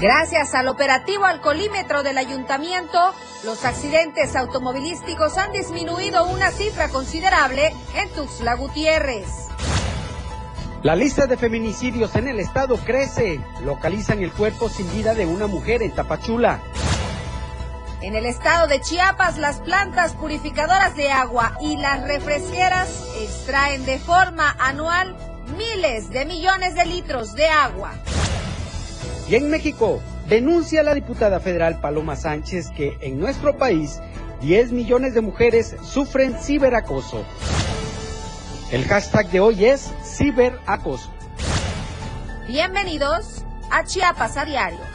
Gracias al operativo alcoholímetro del ayuntamiento, los accidentes automovilísticos han disminuido una cifra considerable en Tuxtla Gutiérrez. La lista de feminicidios en el estado crece. Localizan el cuerpo sin vida de una mujer en Tapachula. En el estado de Chiapas, las plantas purificadoras de agua y las refresqueras extraen de forma anual miles de millones de litros de agua. Y en México, denuncia la diputada federal Paloma Sánchez que en nuestro país 10 millones de mujeres sufren ciberacoso. El hashtag de hoy es ciberacoso. Bienvenidos a Chiapas a Diario.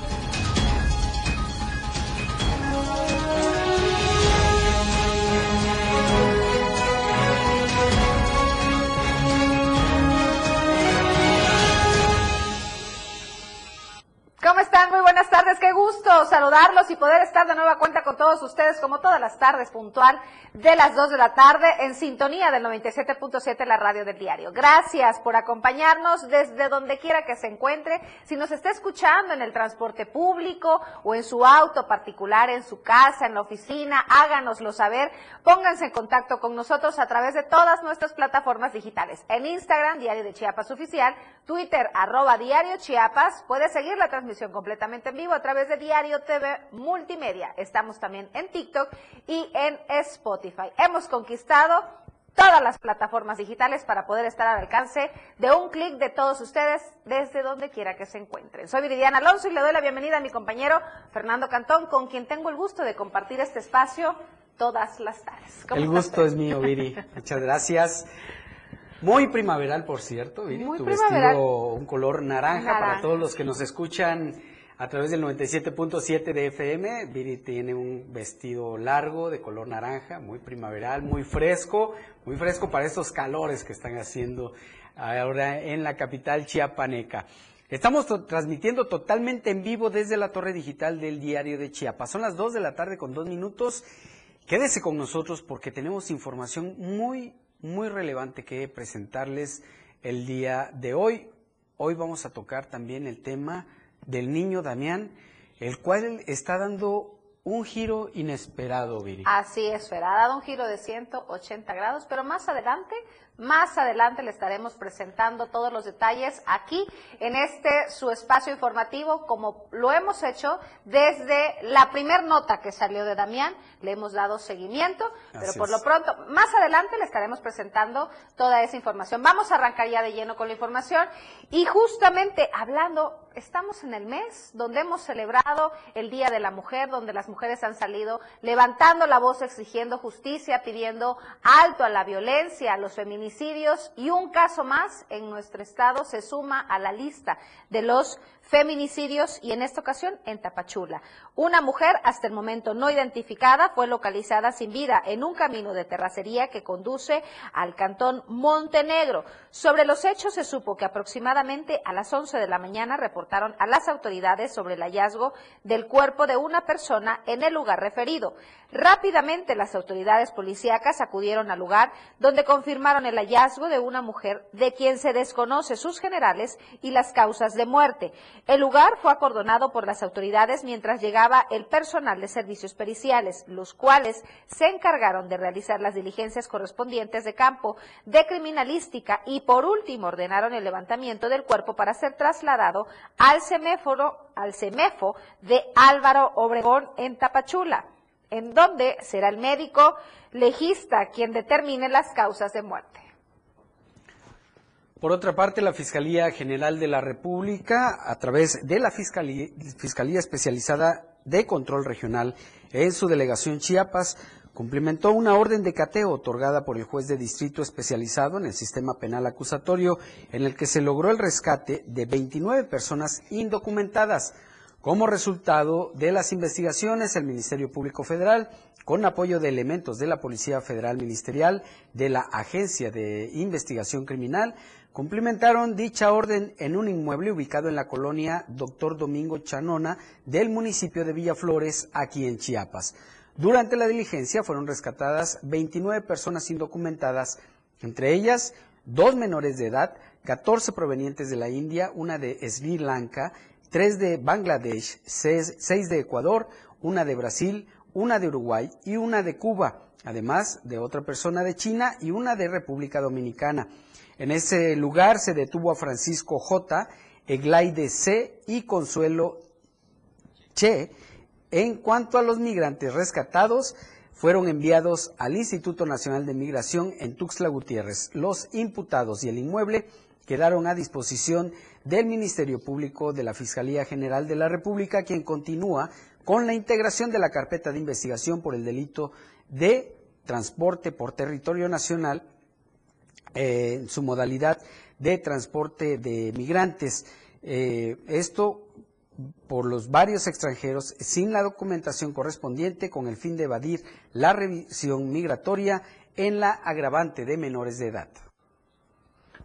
¿Cómo están? Muy buenas tardes. Qué gusto saludarlos y poder estar de nueva cuenta con todos ustedes, como todas las tardes, puntual de las 2 de la tarde, en sintonía del 97.7, la radio del diario. Gracias por acompañarnos desde donde quiera que se encuentre. Si nos está escuchando en el transporte público o en su auto particular, en su casa, en la oficina, háganoslo saber. Pónganse en contacto con nosotros a través de todas nuestras plataformas digitales. En Instagram, Diario de Chiapas Oficial, Twitter, arroba Diario Chiapas. Puede seguir la transmisión completamente en vivo a través de Diario TV Multimedia. Estamos también en TikTok y en Spotify. Hemos conquistado todas las plataformas digitales para poder estar al alcance de un clic de todos ustedes desde donde quiera que se encuentren. Soy Viridiana Alonso y le doy la bienvenida a mi compañero Fernando Cantón, con quien tengo el gusto de compartir este espacio todas las tardes. El gusto es mío, Viri. Muchas gracias. Muy primaveral, por cierto, Viri. tu vestido, un color naranja, para todos los que nos escuchan a través del 97.7 de FM. Viri tiene un vestido largo de color naranja, muy primaveral, muy fresco, muy fresco para estos calores que están haciendo ahora en la capital chiapaneca. Estamos transmitiendo totalmente en vivo desde la torre digital del diario de Chiapas. Son las 2 de la tarde con dos minutos. Quédese con nosotros porque tenemos información muy muy relevante que presentarles el día de hoy. Hoy vamos a tocar también el tema del niño Damián, el cual está dando un giro inesperado, Viri. Así es, ha dado un giro de 180 grados, pero más adelante más adelante le estaremos presentando todos los detalles aquí en este su espacio informativo, como lo hemos hecho desde la primer nota que salió de Damián. Le hemos dado seguimiento, pero por lo pronto, más adelante le estaremos presentando toda esa información. Vamos a arrancar ya de lleno con la información y justamente hablando estamos en el mes donde hemos celebrado el Día de la Mujer, donde las mujeres han salido levantando la voz, exigiendo justicia, pidiendo alto a la violencia, a los feminicidios y un caso más en nuestro estado se suma a la lista de los feminicidios y en esta ocasión en Tapachula. Una mujer hasta el momento no identificada fue localizada sin vida en un camino de terracería que conduce al cantón Montenegro. Sobre los hechos se supo que aproximadamente a las 11 de la mañana reportaron a las autoridades sobre el hallazgo del cuerpo de una persona en el lugar referido. Rápidamente las autoridades policíacas acudieron al lugar donde confirmaron el hallazgo de una mujer de quien se desconoce sus generales y las causas de muerte. El lugar fue acordonado por las autoridades mientras llegaba el personal de servicios periciales, los cuales se encargaron de realizar las diligencias correspondientes de campo de criminalística y por último ordenaron el levantamiento del cuerpo para ser trasladado al seméforo, al semefo de Álvaro Obregón en Tapachula, en donde será el médico legista quien determine las causas de muerte. Por otra parte, la Fiscalía General de la República, a través de la Fiscalía, Especializada de Control Regional en su delegación Chiapas, cumplimentó una orden de cateo otorgada por el juez de distrito especializado en el sistema penal acusatorio, en el que se logró el rescate de 29 personas indocumentadas. Como resultado de las investigaciones, el Ministerio Público Federal, con apoyo de elementos de la Policía Federal Ministerial, de la Agencia de Investigación Criminal, Cumplimentaron dicha orden en un inmueble ubicado en la colonia Doctor Domingo Chanona del municipio de Villaflores, aquí en Chiapas. Durante la diligencia fueron rescatadas 29 personas indocumentadas, entre ellas dos menores de edad, 14 provenientes de la India, una de Sri Lanka tres de Bangladesh, seis de Ecuador, una de Brasil, una de Uruguay y una de Cuba, además de otra persona de China y una de República Dominicana. En ese lugar se detuvo a Francisco J., Eglaide C. y Consuelo Che. En cuanto a los migrantes rescatados, fueron enviados al Instituto Nacional de Migración en Tuxtla Gutiérrez. Los imputados y el inmueble quedaron a disposición del Ministerio Público de la Fiscalía General de la República, quien continúa con la integración de la carpeta de investigación por el delito de transporte por territorio nacional en su modalidad de transporte de migrantes. Eh, esto por los varios extranjeros sin la documentación correspondiente con el fin de evadir la revisión migratoria en la agravante de menores de edad.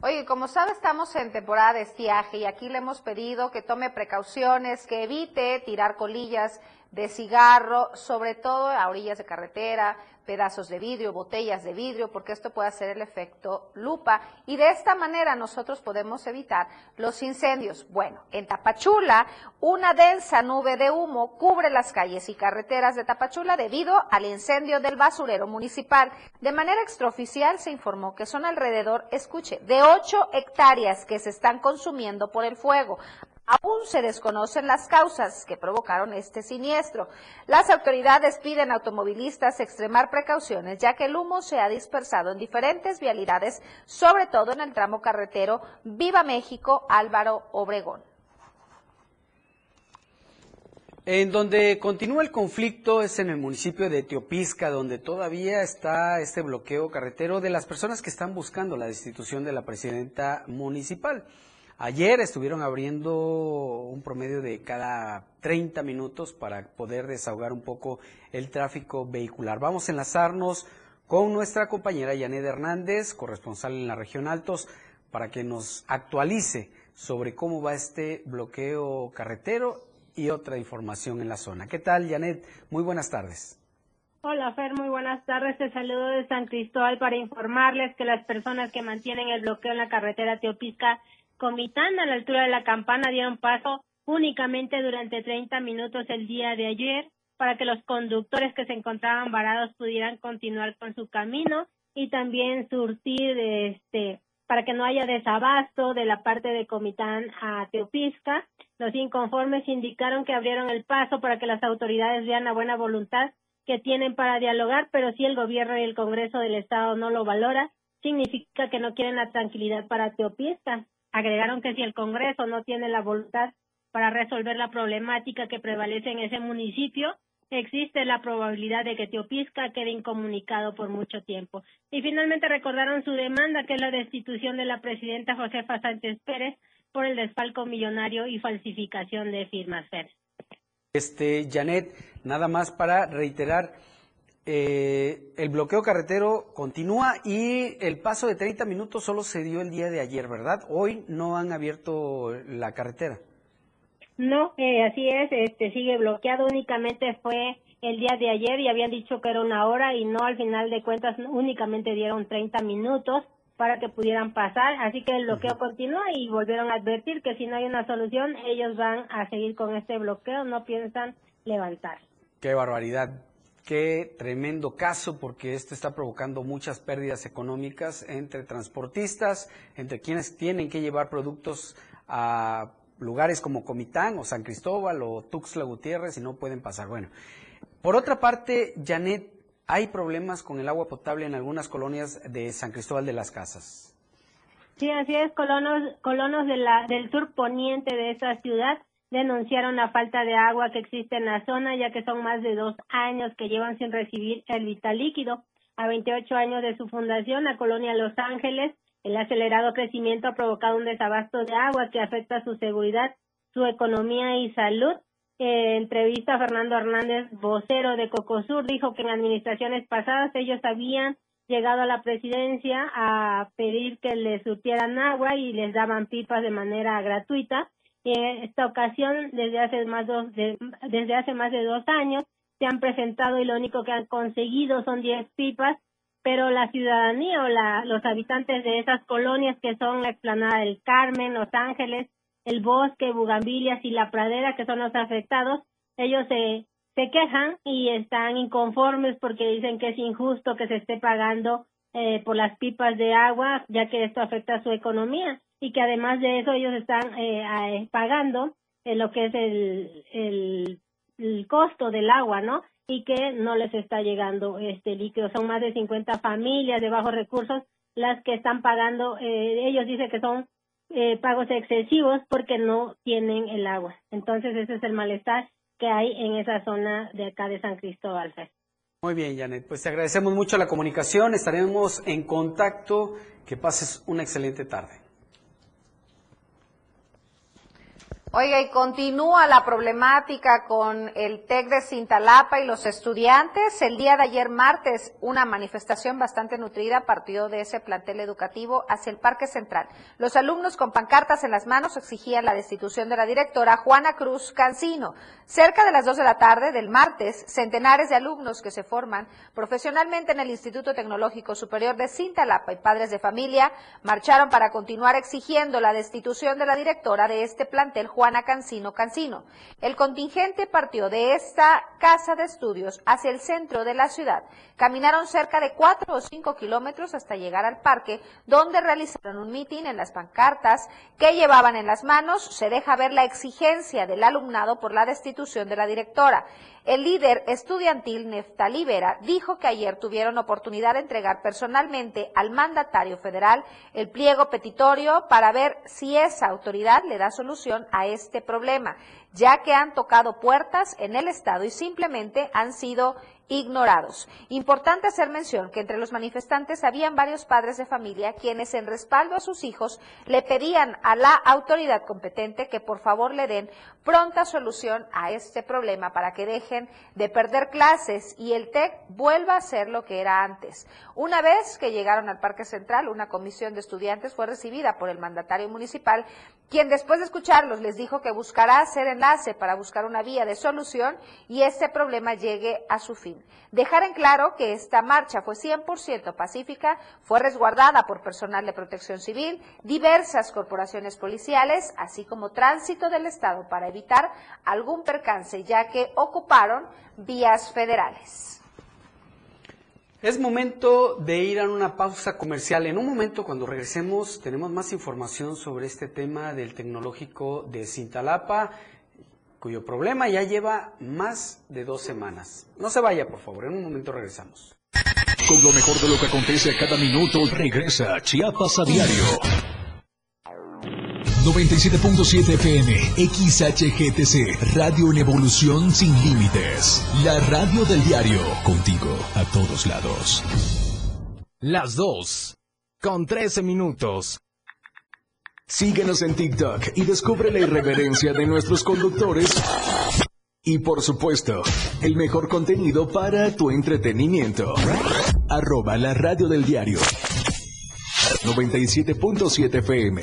Oye, como sabe, estamos en temporada de estiaje y aquí le hemos pedido que tome precauciones, que evite tirar colillas de cigarro, sobre todo a orillas de carretera, pedazos de vidrio, botellas de vidrio, porque esto puede hacer el efecto lupa y de esta manera nosotros podemos evitar los incendios. Bueno, en Tapachula, una densa nube de humo cubre las calles y carreteras de Tapachula debido al incendio del basurero municipal. De manera extraoficial se informó que son alrededor, escuche, de 8 hectáreas que se están consumiendo por el fuego. Aún se desconocen las causas que provocaron este siniestro. Las autoridades piden a automovilistas extremar precauciones, ya que el humo se ha dispersado en diferentes vialidades, sobre todo en el tramo carretero Viva México Álvaro Obregón. En donde continúa el conflicto es en el municipio de Teopisca, donde todavía está este bloqueo carretero de las personas que están buscando la destitución de la presidenta municipal. Ayer estuvieron abriendo un promedio de cada 30 minutos para poder desahogar un poco el tráfico vehicular. Vamos a enlazarnos con nuestra compañera Yanet Hernández, corresponsal en la región Altos, para que nos actualice sobre cómo va este bloqueo carretero y otra información en la zona. ¿Qué tal, Janet? Muy buenas tardes. Hola Fer, muy buenas tardes. Te saludo de San Cristóbal para informarles que las personas que mantienen el bloqueo en la carretera Teopisca Comitán a la altura de la campana dieron paso únicamente durante 30 minutos el día de ayer para que los conductores que se encontraban varados pudieran continuar con su camino y también surtir este para que no haya desabasto de la parte de Comitán a Teopisca. Los inconformes indicaron que abrieron el paso para que las autoridades vean la buena voluntad que tienen para dialogar, pero si el gobierno y el Congreso del Estado no lo valora, significa que no quieren la tranquilidad para Teopisca. Agregaron que si el Congreso no tiene la voluntad para resolver la problemática que prevalece en ese municipio, existe la probabilidad de que Teopisca quede incomunicado por mucho tiempo. Y finalmente recordaron su demanda, que es la destitución de la presidenta Josefa Sánchez Pérez por el desfalco millonario y falsificación de firmas. Este, Janet, nada más para reiterar, eh, el bloqueo carretero continúa y el paso de 30 minutos solo se dio el día de ayer, ¿verdad? Hoy no han abierto la carretera. No, eh, así es, este sigue bloqueado, únicamente fue el día de ayer y habían dicho que era una hora y no al final de cuentas únicamente dieron 30 minutos para que pudieran pasar, así que el bloqueo continúa y volvieron a advertir que si no hay una solución ellos van a seguir con este bloqueo, no piensan levantar. Qué barbaridad. Qué tremendo caso, porque esto está provocando muchas pérdidas económicas entre transportistas, entre quienes tienen que llevar productos a lugares como Comitán o San Cristóbal o Tuxtla Gutiérrez y no pueden pasar. Bueno, por otra parte, Janet, hay problemas con el agua potable en algunas colonias de San Cristóbal de las Casas. Sí, así es, colonos, colonos de la, del sur poniente de esa ciudad denunciaron la falta de agua que existe en la zona, ya que son más de dos años que llevan sin recibir el vital líquido. A 28 años de su fundación, la colonia Los Ángeles, el acelerado crecimiento ha provocado un desabasto de agua que afecta su seguridad, su economía y salud. En entrevista a Fernando Hernández, vocero de Cocosur, dijo que en administraciones pasadas ellos habían llegado a la presidencia a pedir que les surtieran agua y les daban pipas de manera gratuita en esta ocasión, desde hace más de, desde hace más de dos años, se han presentado y lo único que han conseguido son 10 pipas, pero la ciudadanía o la, los habitantes de esas colonias que son la explanada del Carmen, Los Ángeles, el bosque, bugambilias y la pradera, que son los afectados, ellos se, se quejan y están inconformes porque dicen que es injusto que se esté pagando eh, por las pipas de agua, ya que esto afecta a su economía y que además de eso ellos están eh, pagando eh, lo que es el, el, el, costo del agua, ¿no? Y que no les está llegando este líquido. Son más de 50 familias de bajos recursos las que están pagando. Eh, ellos dicen que son eh, pagos excesivos porque no tienen el agua. Entonces ese es el malestar que hay en esa zona de acá de San Cristóbal. Muy bien, Janet. Pues te agradecemos mucho la comunicación. Estaremos en contacto. Que pases una excelente tarde. Oiga, y continúa la problemática con el TEC de Cintalapa y los estudiantes. El día de ayer martes, una manifestación bastante nutrida partió de ese plantel educativo hacia el Parque Central. Los alumnos con pancartas en las manos exigían la destitución de la directora Juana Cruz Cancino. Cerca de las dos de la tarde del martes, centenares de alumnos que se forman profesionalmente en el Instituto Tecnológico Superior de Cintalapa y padres de familia marcharon para continuar exigiendo la destitución de la directora de este plantel Cancino Cancino. El contingente partió de esta casa de estudios hacia el centro de la ciudad. Caminaron cerca de cuatro o cinco kilómetros hasta llegar al parque, donde realizaron un mitin en las pancartas que llevaban en las manos. Se deja ver la exigencia del alumnado por la destitución de la directora. El líder estudiantil Neftalí Vera dijo que ayer tuvieron oportunidad de entregar personalmente al mandatario federal el pliego petitorio para ver si esa autoridad le da solución a este problema, ya que han tocado puertas en el Estado y simplemente han sido ignorados. Importante hacer mención que entre los manifestantes habían varios padres de familia quienes en respaldo a sus hijos le pedían a la autoridad competente que por favor le den pronta solución a este problema para que dejen de perder clases y el TEC vuelva a ser lo que era antes. Una vez que llegaron al Parque Central, una comisión de estudiantes fue recibida por el mandatario municipal, quien después de escucharlos les dijo que buscará hacer enlace para buscar una vía de solución y este problema llegue a su fin. Dejar en claro que esta marcha fue 100% pacífica, fue resguardada por personal de protección civil, diversas corporaciones policiales, así como tránsito del Estado para evitar algún percance, ya que ocuparon vías federales. Es momento de ir a una pausa comercial. En un momento, cuando regresemos, tenemos más información sobre este tema del tecnológico de Cintalapa cuyo problema ya lleva más de dos semanas. No se vaya, por favor, en un momento regresamos. Con lo mejor de lo que acontece a cada minuto, regresa Chiapas a diario. 97.7 FM, XHGTC, Radio en Evolución Sin Límites. La radio del diario, contigo a todos lados. Las dos, con 13 minutos. Síguenos en TikTok y descubre la irreverencia de nuestros conductores. Y por supuesto, el mejor contenido para tu entretenimiento. Arroba la radio del diario. 97.7 FM.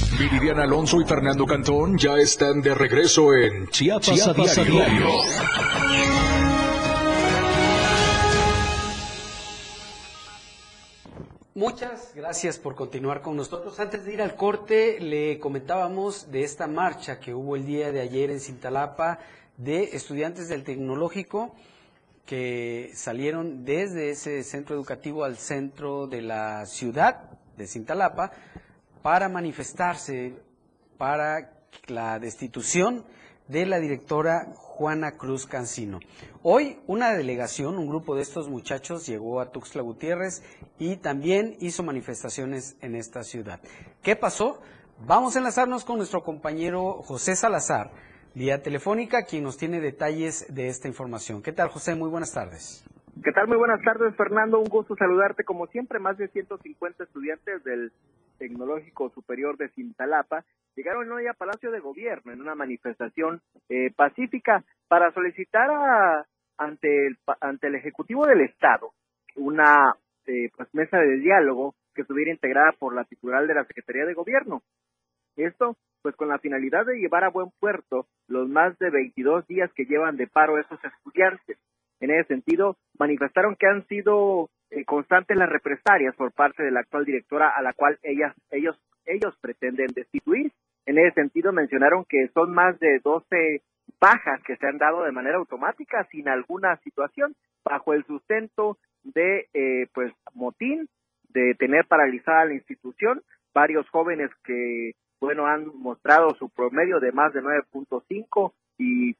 Viridiana Alonso y Fernando Cantón ya están de regreso en Chiapas, a diario. Muchas gracias por continuar con nosotros. Antes de ir al corte, le comentábamos de esta marcha que hubo el día de ayer en Cintalapa de estudiantes del tecnológico que salieron desde ese centro educativo al centro de la ciudad de Cintalapa para manifestarse para la destitución de la directora Juana Cruz Cancino. Hoy una delegación, un grupo de estos muchachos llegó a Tuxtla Gutiérrez y también hizo manifestaciones en esta ciudad. ¿Qué pasó? Vamos a enlazarnos con nuestro compañero José Salazar, vía telefónica, quien nos tiene detalles de esta información. ¿Qué tal, José? Muy buenas tardes. ¿Qué tal? Muy buenas tardes, Fernando. Un gusto saludarte. Como siempre, más de 150 estudiantes del Tecnológico Superior de Cintalapa llegaron hoy a Palacio de Gobierno en una manifestación eh, pacífica para solicitar a, ante, el, ante el Ejecutivo del Estado una eh, pues, mesa de diálogo que estuviera integrada por la titular de la Secretaría de Gobierno. Esto, pues con la finalidad de llevar a buen puerto los más de 22 días que llevan de paro esos estudiantes. En ese sentido, manifestaron que han sido eh, constantes las represalias por parte de la actual directora a la cual ellas, ellos, ellos pretenden destituir. En ese sentido mencionaron que son más de 12 bajas que se han dado de manera automática sin alguna situación bajo el sustento de eh, pues motín de tener paralizada la institución varios jóvenes que bueno han mostrado su promedio de más de 9.5 y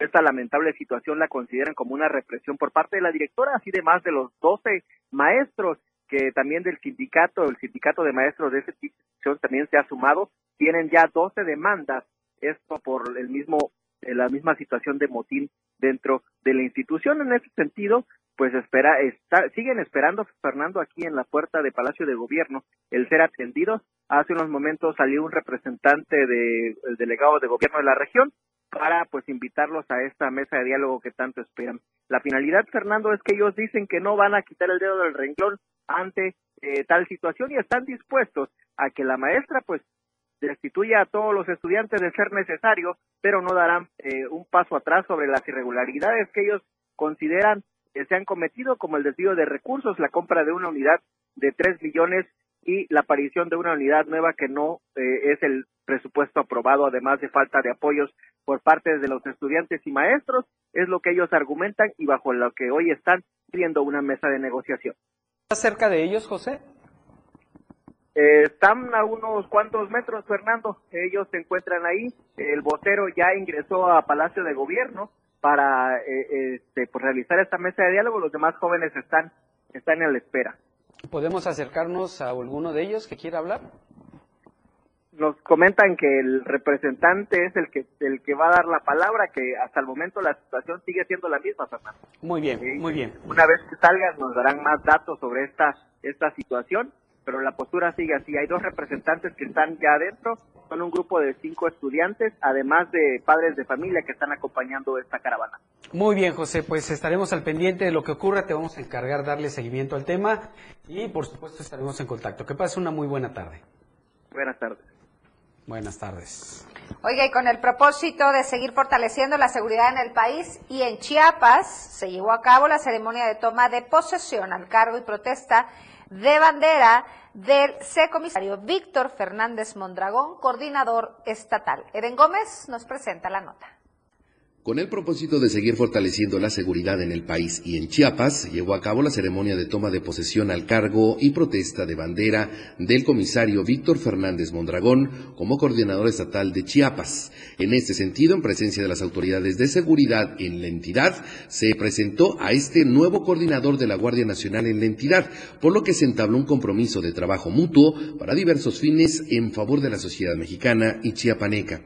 esta lamentable situación la consideran como una represión por parte de la directora, así de más de los 12 maestros que también del sindicato, el sindicato de maestros de esa institución también se ha sumado, tienen ya 12 demandas, esto por el mismo, eh, la misma situación de motín dentro de la institución. En ese sentido, pues espera, está, siguen esperando, Fernando, aquí en la puerta de Palacio de Gobierno, el ser atendidos. Hace unos momentos salió un representante del delegado de gobierno de la región, para pues invitarlos a esta mesa de diálogo que tanto esperan. La finalidad, Fernando, es que ellos dicen que no van a quitar el dedo del renglón ante eh, tal situación y están dispuestos a que la maestra pues destituya a todos los estudiantes de ser necesario, pero no darán eh, un paso atrás sobre las irregularidades que ellos consideran que se han cometido, como el desvío de recursos, la compra de una unidad de tres millones y la aparición de una unidad nueva que no eh, es el presupuesto aprobado, además de falta de apoyos por parte de los estudiantes y maestros, es lo que ellos argumentan y bajo lo que hoy están viendo una mesa de negociación. ¿Estás cerca de ellos, José? Eh, están a unos cuantos metros, Fernando. Ellos se encuentran ahí. El vocero ya ingresó a Palacio de Gobierno para eh, este, pues, realizar esta mesa de diálogo. Los demás jóvenes están, están en la espera. ¿Podemos acercarnos a alguno de ellos que quiera hablar? Nos comentan que el representante es el que el que va a dar la palabra, que hasta el momento la situación sigue siendo la misma, Fernando. Muy bien, muy bien. Una vez que salgan nos darán más datos sobre esta esta situación pero la postura sigue así. Hay dos representantes que están ya adentro, son un grupo de cinco estudiantes, además de padres de familia que están acompañando esta caravana. Muy bien, José, pues estaremos al pendiente de lo que ocurra, te vamos a encargar darle seguimiento al tema y por supuesto estaremos en contacto. Que pases una muy buena tarde. Buenas tardes. Buenas tardes. Oiga, y con el propósito de seguir fortaleciendo la seguridad en el país y en Chiapas, se llevó a cabo la ceremonia de toma de posesión al cargo y protesta de bandera del C-Comisario Víctor Fernández Mondragón, coordinador estatal. Eden Gómez nos presenta la nota. Con el propósito de seguir fortaleciendo la seguridad en el país y en Chiapas, llevó a cabo la ceremonia de toma de posesión al cargo y protesta de bandera del comisario Víctor Fernández Mondragón como coordinador estatal de Chiapas. En este sentido, en presencia de las autoridades de seguridad en la entidad, se presentó a este nuevo coordinador de la Guardia Nacional en la entidad, por lo que se entabló un compromiso de trabajo mutuo para diversos fines en favor de la sociedad mexicana y chiapaneca.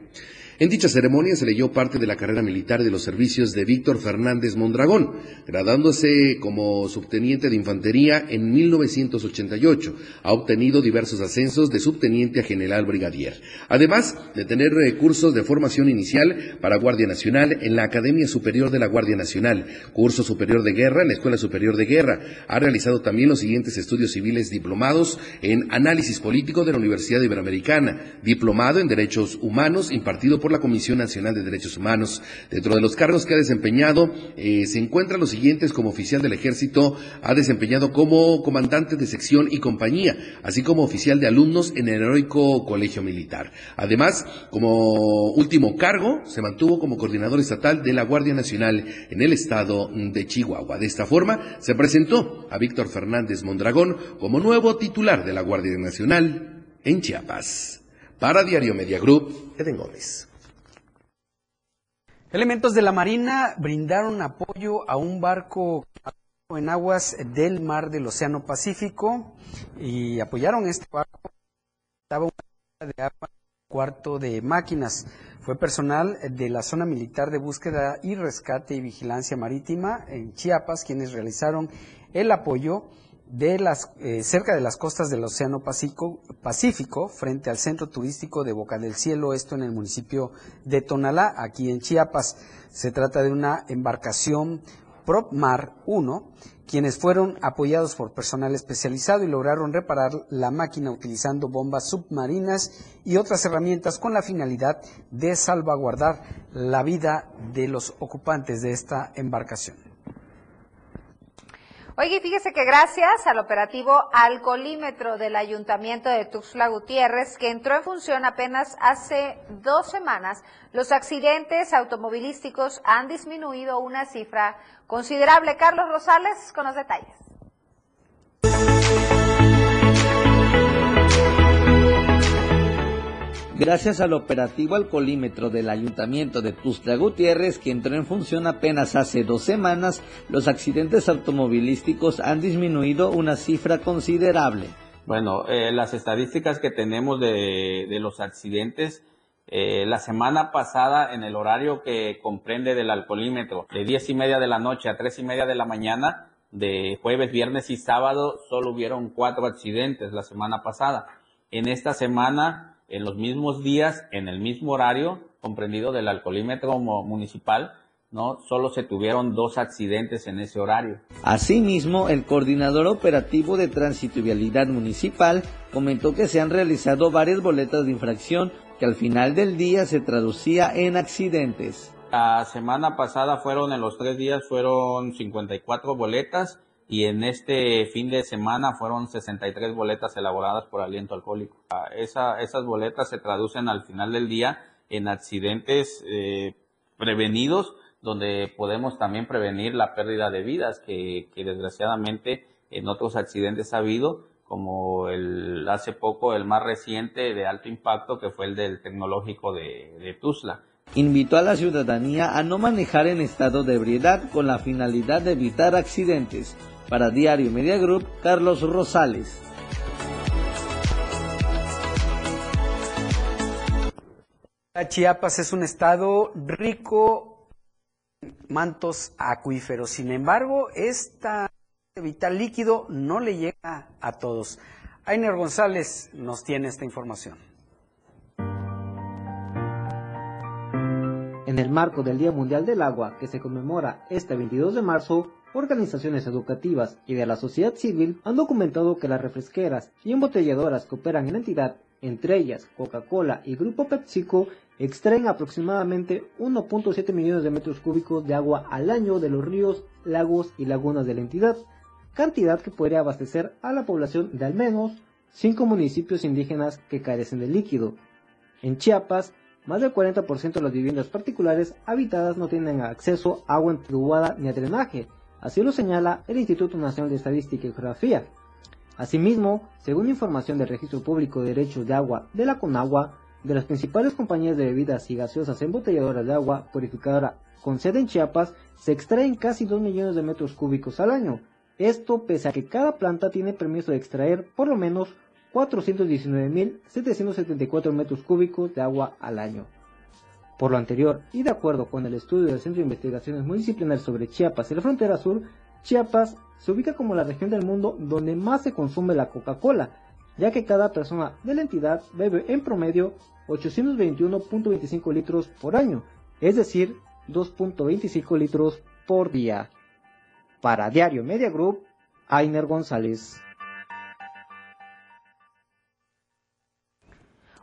En dicha ceremonia se leyó parte de la carrera militar de los servicios de Víctor Fernández Mondragón, gradándose como subteniente de infantería en 1988. Ha obtenido diversos ascensos de subteniente a general brigadier, además de tener recursos de formación inicial para Guardia Nacional en la Academia Superior de la Guardia Nacional, curso superior de guerra en la Escuela Superior de Guerra. Ha realizado también los siguientes estudios civiles diplomados en análisis político de la Universidad Iberoamericana, diplomado en Derechos Humanos impartido por la Comisión Nacional de Derechos Humanos. Dentro de los cargos que ha desempeñado eh, se encuentran los siguientes como oficial del ejército, ha desempeñado como comandante de sección y compañía, así como oficial de alumnos en el heroico colegio militar. Además, como último cargo, se mantuvo como coordinador estatal de la Guardia Nacional en el estado de Chihuahua. De esta forma, se presentó a Víctor Fernández Mondragón como nuevo titular de la Guardia Nacional en Chiapas. Para Diario Media Group, Eden Gómez. Elementos de la Marina brindaron apoyo a un barco en aguas del mar del Océano Pacífico y apoyaron este barco. Estaba una cuarto de máquinas. Fue personal de la zona militar de búsqueda y rescate y vigilancia marítima en Chiapas quienes realizaron el apoyo de las, eh, cerca de las costas del Océano Pacífico, Pacífico, frente al centro turístico de Boca del Cielo, esto en el municipio de Tonalá, aquí en Chiapas. Se trata de una embarcación PropMar 1, quienes fueron apoyados por personal especializado y lograron reparar la máquina utilizando bombas submarinas y otras herramientas con la finalidad de salvaguardar la vida de los ocupantes de esta embarcación. Oye, fíjese que gracias al operativo alcoholímetro del Ayuntamiento de Tuxtla Gutiérrez, que entró en función apenas hace dos semanas, los accidentes automovilísticos han disminuido una cifra considerable. Carlos Rosales con los detalles. Gracias al operativo alcoholímetro del Ayuntamiento de Tuxtla Gutiérrez, que entró en función apenas hace dos semanas, los accidentes automovilísticos han disminuido una cifra considerable. Bueno, eh, las estadísticas que tenemos de, los accidentes, eh, la semana pasada en el horario que comprende del alcoholímetro, de diez y media de la noche a tres y media de la mañana, de jueves, viernes y sábado, solo hubieron cuatro accidentes la semana pasada. En esta semana en los mismos días, en el mismo horario, comprendido del alcoholímetro municipal, ¿no? Solo se tuvieron dos accidentes en ese horario. Asimismo, el coordinador operativo de tránsito y vialidad municipal comentó que se han realizado varias boletas de infracción que al final del día se traducía en accidentes. La semana pasada fueron, en los tres días, fueron 54 boletas y en este fin de semana fueron 63 boletas elaboradas por aliento alcohólico. Ah, esa, esas boletas se traducen al final del día en accidentes eh, prevenidos, donde podemos también prevenir la pérdida de vidas que, que, desgraciadamente en otros accidentes ha habido, como el hace poco el más reciente de alto impacto que fue el del tecnológico de, de Tuzla invitó a la ciudadanía a no manejar en estado de ebriedad con la finalidad de evitar accidentes. Para Diario Media Group, Carlos Rosales. Chiapas es un estado rico en mantos acuíferos. Sin embargo, esta vital líquido no le llega a todos. Ainer González nos tiene esta información. En el marco del Día Mundial del Agua, que se conmemora este 22 de marzo, organizaciones educativas y de la sociedad civil han documentado que las refresqueras y embotelladoras que operan en la entidad, entre ellas Coca-Cola y Grupo PepsiCo, extraen aproximadamente 1.7 millones de metros cúbicos de agua al año de los ríos, lagos y lagunas de la entidad, cantidad que podría abastecer a la población de al menos 5 municipios indígenas que carecen de líquido. En Chiapas, más del 40% de las viviendas particulares habitadas no tienen acceso a agua entubada ni a drenaje, así lo señala el Instituto Nacional de Estadística y Geografía. Asimismo, según información del Registro Público de Derechos de Agua de la CONAGUA, de las principales compañías de bebidas y gaseosas embotelladoras de agua purificadora con sede en Chiapas, se extraen casi 2 millones de metros cúbicos al año. Esto pese a que cada planta tiene permiso de extraer por lo menos 419.774 metros cúbicos de agua al año. Por lo anterior, y de acuerdo con el estudio del Centro de Investigaciones Multidisciplinares sobre Chiapas y la frontera sur, Chiapas se ubica como la región del mundo donde más se consume la Coca-Cola, ya que cada persona de la entidad bebe en promedio 821.25 litros por año, es decir, 2.25 litros por día. Para Diario Media Group, Ainer González.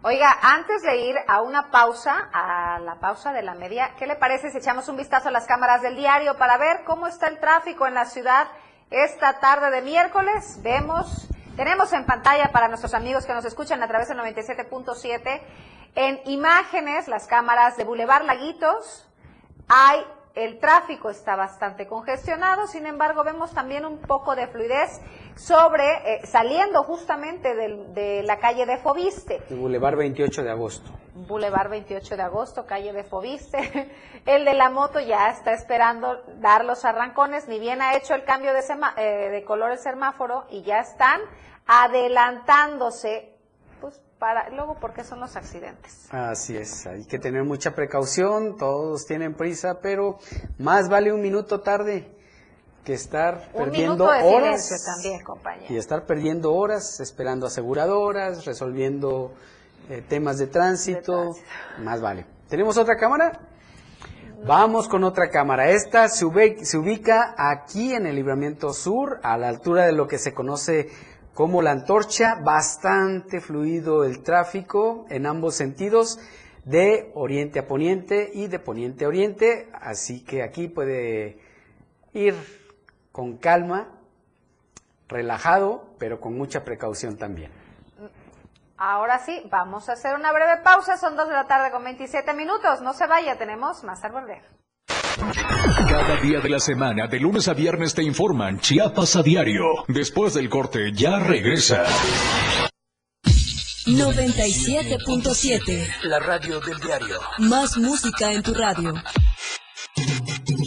Oiga, antes de ir a una pausa, a la pausa de la media, ¿qué le parece si echamos un vistazo a las cámaras del diario para ver cómo está el tráfico en la ciudad esta tarde de miércoles? Vemos, tenemos en pantalla para nuestros amigos que nos escuchan a través del 97.7 en imágenes las cámaras de Boulevard Laguitos. Hay el tráfico está bastante congestionado, sin embargo vemos también un poco de fluidez sobre, eh, saliendo justamente de, la calle de Fobiste. El Boulevard 28 de agosto. Boulevard 28 de agosto, calle de Fobiste. El de la moto ya está esperando dar los arrancones, ni bien ha hecho el cambio de, eh, de color el semáforo y ya están adelantándose para luego porque son los accidentes. Así es, hay que tener mucha precaución, todos tienen prisa, pero más vale un minuto tarde que estar perdiendo horas también, compañero. y estar perdiendo horas esperando aseguradoras, resolviendo eh, temas de tránsito, más vale. ¿Tenemos otra cámara? Vamos con otra cámara. Esta se ubica aquí en el libramiento sur, a la altura de lo que se conoce como la antorcha, bastante fluido el tráfico en ambos sentidos, de oriente a poniente y de poniente a oriente, así que aquí puede ir con calma, relajado, pero con mucha precaución también. Ahora sí, vamos a hacer una breve pausa, son dos de la tarde con 27 minutos, no se vaya, tenemos más al volver. Cada día de la semana, de lunes a viernes, te informan Chiapas a diario. Después del corte, ya regresa. 97.7 La radio del diario. Más música en tu radio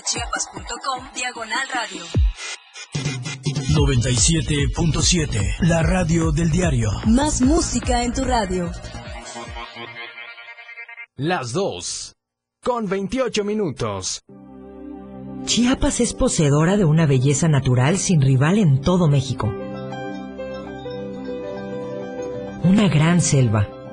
www.diariodechiapas.com Diagonal Radio. 97.7 La radio del diario. Más música en tu radio. Las 2. Con 28 minutos. Chiapas es poseedora de una belleza natural sin rival en todo México. Una gran selva,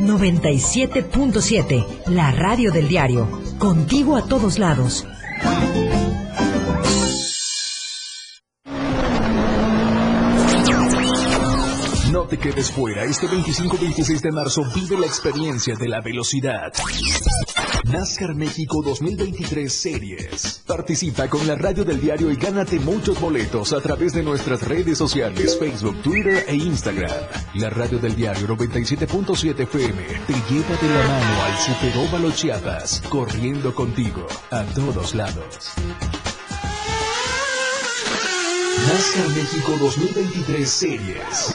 97.7, la radio del diario, contigo a todos lados. No te quedes fuera. Este 25-26 de marzo vive la experiencia de la velocidad. NASCAR México 2023 Series. Participa con la radio del diario y gánate muchos boletos a través de nuestras redes sociales, Facebook, Twitter e Instagram. La radio del diario 97.7 FM te lleva de la mano al Superóvalo Chiapas, corriendo contigo a todos lados. NASCAR México 2023 Series.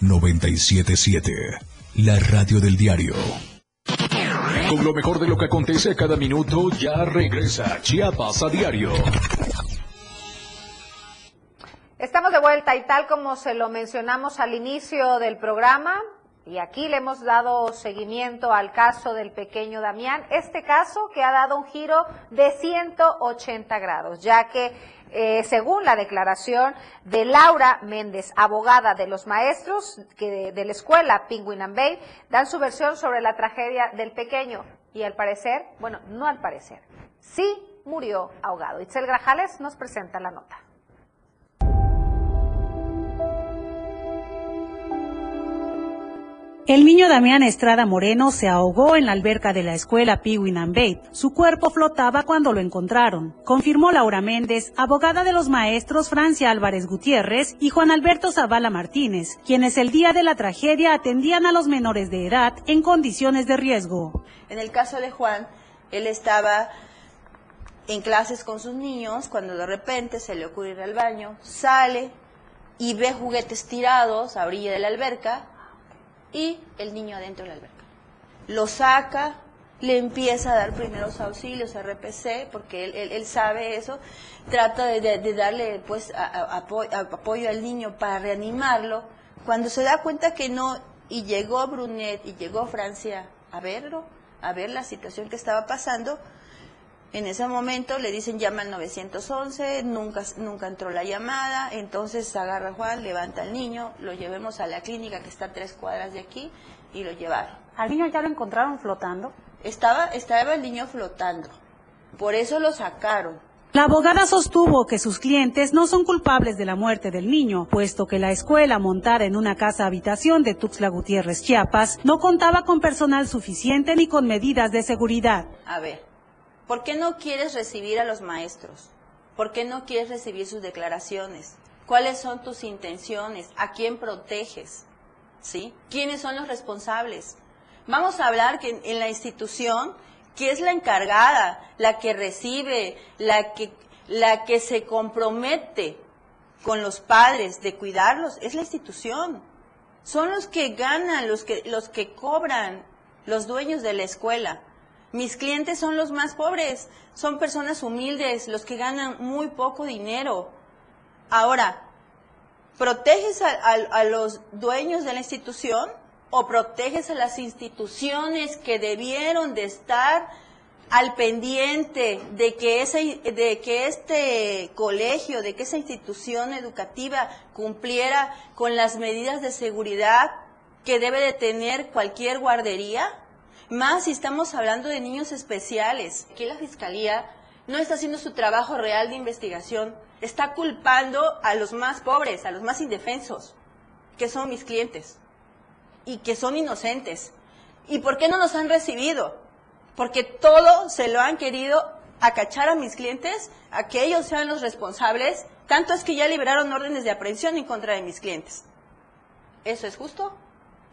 977, la radio del diario. Con lo mejor de lo que acontece cada minuto, ya regresa Chiapas a diario. Estamos de vuelta y tal como se lo mencionamos al inicio del programa, y aquí le hemos dado seguimiento al caso del pequeño Damián, este caso que ha dado un giro de 180 grados, ya que eh, según la declaración de Laura Méndez, abogada de los maestros que de, la escuela Penguin and Bay, dan su versión sobre la tragedia del pequeño y al parecer, bueno, no al parecer, sí murió ahogado. Itzel Grajales nos presenta la nota. El niño Damián Estrada Moreno se ahogó en la alberca de la escuela Bate. Su cuerpo flotaba cuando lo encontraron, confirmó Laura Méndez, abogada de los maestros Francia Álvarez Gutiérrez y Juan Alberto Zavala Martínez, quienes el día de la tragedia atendían a los menores de edad en condiciones de riesgo. En el caso de Juan, él estaba en clases con sus niños cuando de repente se le ocurre ir al baño, sale y ve juguetes tirados a orilla de la alberca y el niño adentro de la alberca. Lo saca, le empieza a dar primeros auxilios, RPC, porque él, sabe eso, trata de, darle pues apoyo al niño para reanimarlo. Cuando se da cuenta que no, y llegó Brunet y llegó Francia a verlo, a ver la situación que estaba pasando, en ese momento le dicen llama al 911, nunca, nunca entró la llamada, entonces agarra a Juan, levanta al niño, lo llevemos a la clínica que está a tres cuadras de aquí y lo llevaron. ¿Al niño ya lo encontraron flotando? Estaba, estaba el niño flotando, por eso lo sacaron. La abogada sostuvo que sus clientes no son culpables de la muerte del niño, puesto que la escuela montada en una casa habitación de Tuxtla Gutiérrez, Chiapas, no contaba con personal suficiente ni con medidas de seguridad. A ver, ¿Por qué no quieres recibir a los maestros? ¿Por qué no quieres recibir sus declaraciones? ¿Cuáles son tus intenciones? ¿A quién proteges? ¿Sí? ¿Quiénes son los responsables? Vamos a hablar que en, la institución, que es la encargada, la que recibe, la que, la que se compromete con los padres de cuidarlos, es la institución. Son los que ganan, los que, los que cobran, los dueños de la escuela. Mis clientes son los más pobres, son personas humildes, los que ganan muy poco dinero. Ahora, ¿proteges a, los dueños de la institución o proteges a las instituciones que debieron de estar al pendiente de que, ese, de que este colegio, de que esa institución educativa cumpliera con las medidas de seguridad que debe de tener cualquier guardería? Más si estamos hablando de niños especiales. Aquí la Fiscalía no está haciendo su trabajo real de investigación, está culpando a los más pobres, a los más indefensos, que son mis clientes, y que son inocentes. ¿Y por qué no nos han recibido? Porque todo se lo han querido acachar a mis clientes, a que ellos sean los responsables, tanto es que ya liberaron órdenes de aprehensión en contra de mis clientes. ¿Eso es justo?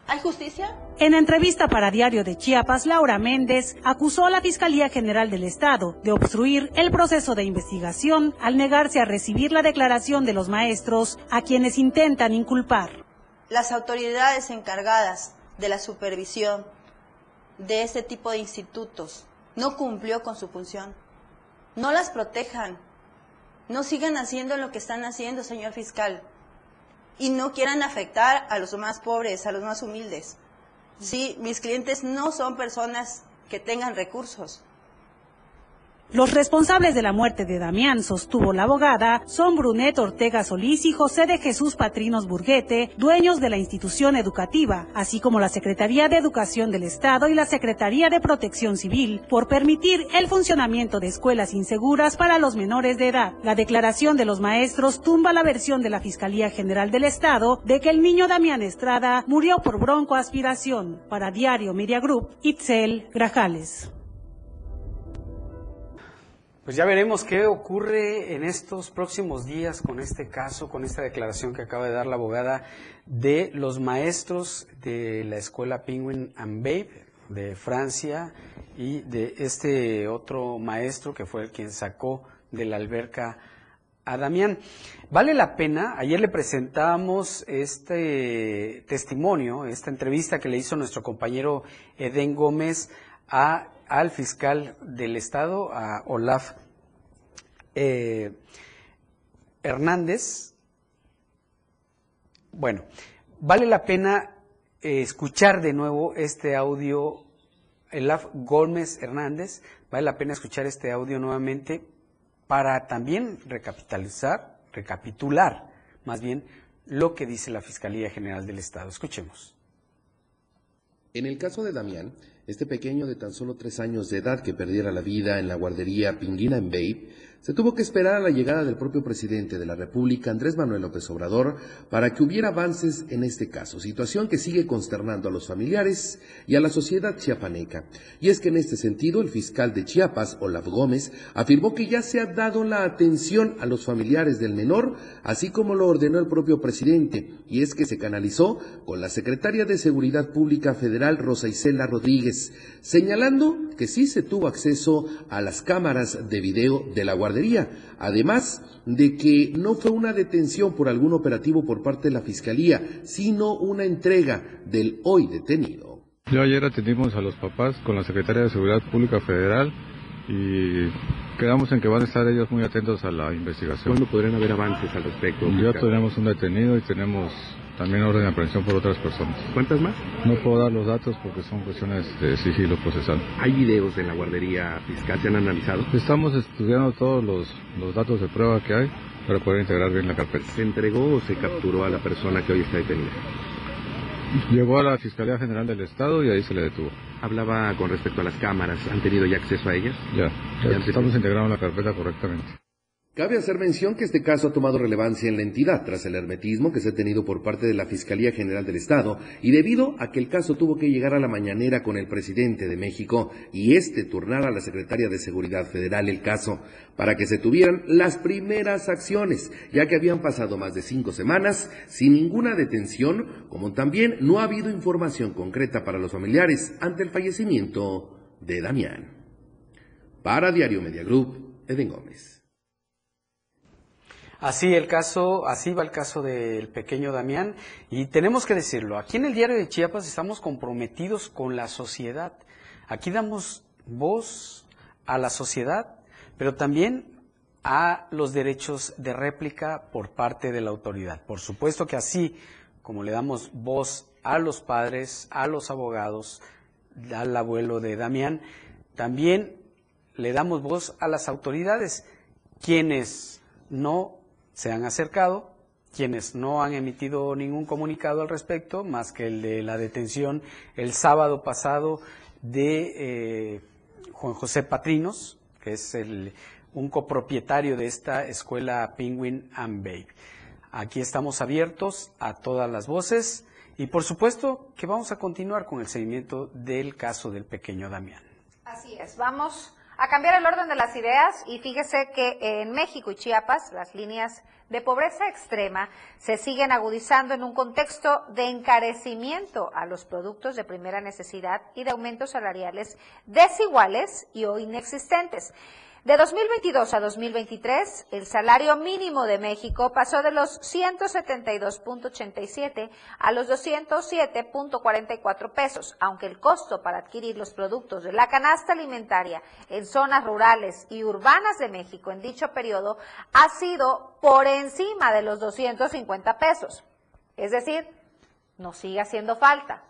¿Hay justicia? En entrevista para Diario de Chiapas, Laura Méndez acusó a la Fiscalía General del Estado de obstruir el proceso de investigación al negarse a recibir la declaración de los maestros a quienes intentan inculpar. Las autoridades encargadas de la supervisión de este tipo de institutos no cumplió con su función. No las protejan. No sigan haciendo lo que están haciendo, señor fiscal y no quieran afectar a los más pobres, a los más humildes. Sí, mis clientes no son personas que tengan recursos. Los responsables de la muerte de Damián, sostuvo la abogada, son Brunet Ortega Solís y José de Jesús Patrinos Burguete, dueños de la institución educativa, así como la Secretaría de Educación del Estado y la Secretaría de Protección Civil, por permitir el funcionamiento de escuelas inseguras para los menores de edad. La declaración de los maestros tumba la versión de la Fiscalía General del Estado de que el niño Damián Estrada murió por broncoaspiración. Para Diario Media Group, Itzel Grajales. Pues ya veremos qué ocurre en estos próximos días con este caso, con esta declaración que acaba de dar la abogada de los maestros de la escuela Penguin and Babe de Francia y de este otro maestro que fue el quien sacó de la alberca a Damián. Vale la pena, ayer le presentamos este testimonio, esta entrevista que le hizo nuestro compañero Eden Gómez a al fiscal del Estado, a Olaf eh, Hernández. Bueno, vale la pena eh, escuchar de nuevo este audio, Olaf Gómez Hernández, vale la pena escuchar este audio nuevamente para también recapitalizar, recapitular más bien lo que dice la Fiscalía General del Estado. Escuchemos. En el caso de Damián, este pequeño de tan solo tres años de edad que perdiera la vida en la guardería Pinguina en Babe, se tuvo que esperar a la llegada del propio presidente de la República, Andrés Manuel López Obrador, para que hubiera avances en este caso, situación que sigue consternando a los familiares y a la sociedad chiapaneca. Y es que en este sentido, el fiscal de Chiapas, Olaf Gómez, afirmó que ya se ha dado la atención a los familiares del menor, así como lo ordenó el propio presidente, y es que se canalizó con la secretaria de Seguridad Pública Federal, Rosa Isela Rodríguez, señalando que sí se tuvo acceso a las cámaras de video de la guardería, además de que no fue una detención por algún operativo por parte de la Fiscalía, sino una entrega del hoy detenido. Yo ayer atendimos a los papás con la Secretaria de Seguridad Pública Federal y quedamos en que van a estar ellos muy atentos a la investigación. ¿Cuándo podrían haber avances al respecto? Ya tenemos un detenido y tenemos también orden de aprehensión por otras personas. ¿Cuántas más? No puedo dar los datos porque son cuestiones de sigilo procesal. ¿Hay videos en la guardería fiscal? ¿Se han analizado? Estamos estudiando todos los, los datos de prueba que hay para poder integrar bien la carpeta. ¿Se entregó o se capturó a la persona que hoy está detenida? Llegó a la Fiscalía General del Estado y ahí se le detuvo. Hablaba con respecto a las cámaras. ¿Han tenido ya acceso a ellas? Ya, ya, ya estamos integrando la carpeta correctamente. Cabe hacer mención que este caso ha tomado relevancia en la entidad tras el hermetismo que se ha tenido por parte de la Fiscalía General del Estado y debido a que el caso tuvo que llegar a la mañanera con el presidente de México y este turnar a la Secretaria de Seguridad Federal el caso para que se tuvieran las primeras acciones, ya que habían pasado más de cinco semanas sin ninguna detención, como también no ha habido información concreta para los familiares ante el fallecimiento de Damián. Para Diario Media Group, Eden Gómez. Así el caso, así va el caso del pequeño Damián y tenemos que decirlo, aquí en el diario de Chiapas estamos comprometidos con la sociedad. Aquí damos voz a la sociedad, pero también a los derechos de réplica por parte de la autoridad. Por supuesto que así como le damos voz a los padres, a los abogados, al abuelo de Damián, también le damos voz a las autoridades, quienes no se han acercado, quienes no han emitido ningún comunicado al respecto, más que el de la detención el sábado pasado de eh, Juan José Patrinos, que es el, un copropietario de esta escuela Penguin and Babe. Aquí estamos abiertos a todas las voces y por supuesto que vamos a continuar con el seguimiento del caso del pequeño Damián. Así es, vamos a cambiar el orden de las ideas y fíjese que en México y Chiapas las líneas de pobreza extrema se siguen agudizando en un contexto de encarecimiento a los productos de primera necesidad y de aumentos salariales desiguales y o inexistentes. De 2022 a 2023, el salario mínimo de México pasó de los 172.87 a los 207.44 pesos, aunque el costo para adquirir los productos de la canasta alimentaria en zonas rurales y urbanas de México en dicho periodo ha sido por encima de los 250 pesos. Es decir, nos sigue haciendo falta.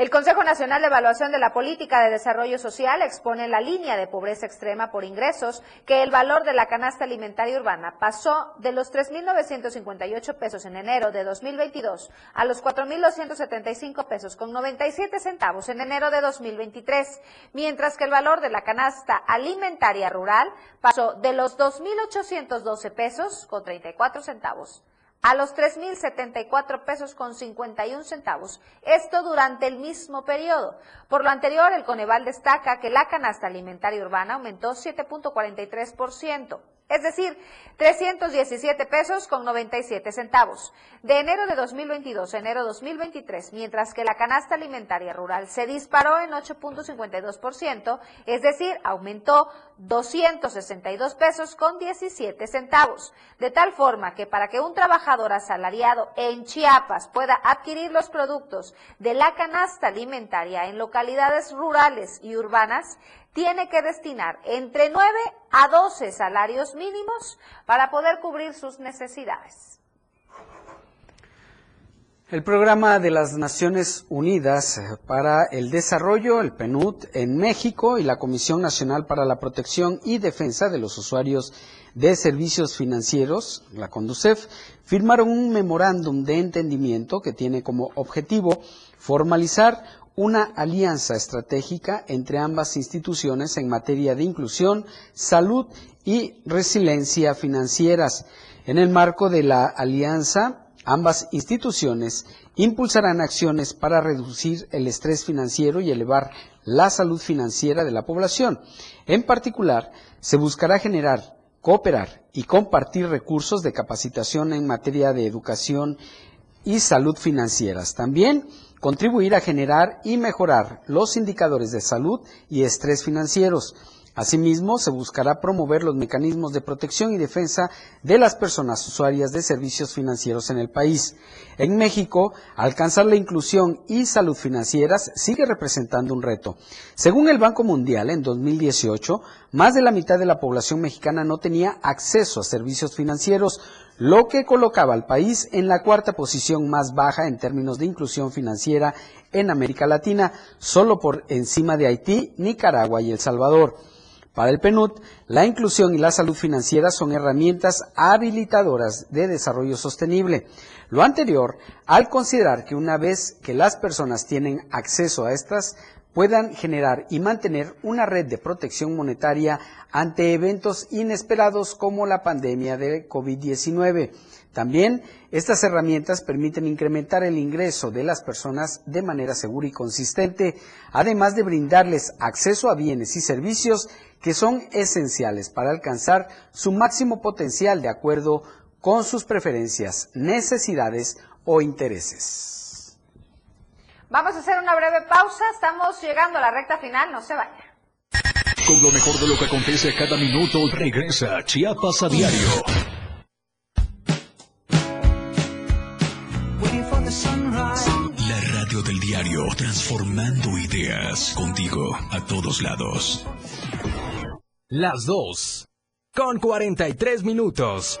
El Consejo Nacional de Evaluación de la Política de Desarrollo Social expone la línea de pobreza extrema por ingresos que el valor de la canasta alimentaria urbana pasó de los 3.958 pesos en enero de 2022 a los 4.275 pesos con 97 centavos en enero de 2023, mientras que el valor de la canasta alimentaria rural pasó de los 2.812 pesos con 34 centavos a los 3.074 pesos con 51 centavos. Esto durante el mismo periodo. Por lo anterior, el Coneval destaca que la canasta alimentaria urbana aumentó 7.43% es decir, 317 pesos con 97 centavos. De enero de 2022 a enero de 2023, mientras que la canasta alimentaria rural se disparó en 8.52%, es decir, aumentó 262 pesos con 17 centavos. De tal forma que para que un trabajador asalariado en Chiapas pueda adquirir los productos de la canasta alimentaria en localidades rurales y urbanas, tiene que destinar entre 9 a 12 salarios mínimos para poder cubrir sus necesidades. El programa de las Naciones Unidas para el Desarrollo, el PNUD, en México y la Comisión Nacional para la Protección y Defensa de los Usuarios de Servicios Financieros, la CONDUCEF, firmaron un memorándum de entendimiento que tiene como objetivo formalizar una alianza estratégica entre ambas instituciones en materia de inclusión, salud y resiliencia financieras. En el marco de la alianza, ambas instituciones impulsarán acciones para reducir el estrés financiero y elevar la salud financiera de la población. En particular, se buscará generar, cooperar y compartir recursos de capacitación en materia de educación y salud financieras. También contribuir a generar y mejorar los indicadores de salud y estrés financieros. Asimismo, se buscará promover los mecanismos de protección y defensa de las personas usuarias de servicios financieros en el país. En México, alcanzar la inclusión y salud financieras sigue representando un reto. Según el Banco Mundial, en 2018, más de la mitad de la población mexicana no tenía acceso a servicios financieros, lo que colocaba al país en la cuarta posición más baja en términos de inclusión financiera en América Latina, solo por encima de Haití, Nicaragua y El Salvador. Para el PNUD, la inclusión y la salud financiera son herramientas habilitadoras de desarrollo sostenible. Lo anterior, al considerar que una vez que las personas tienen acceso a estas, puedan generar y mantener una red de protección monetaria ante eventos inesperados como la pandemia de COVID-19. También estas herramientas permiten incrementar el ingreso de las personas de manera segura y consistente, además de brindarles acceso a bienes y servicios que son esenciales para alcanzar su máximo potencial de acuerdo con sus preferencias, necesidades o intereses. Vamos a hacer una breve pausa, estamos llegando a la recta final, no se vaya. Con lo mejor de lo que acontece cada minuto, regresa Chiapas a diario. La radio del diario, transformando ideas contigo a todos lados. Las dos, con 43 minutos.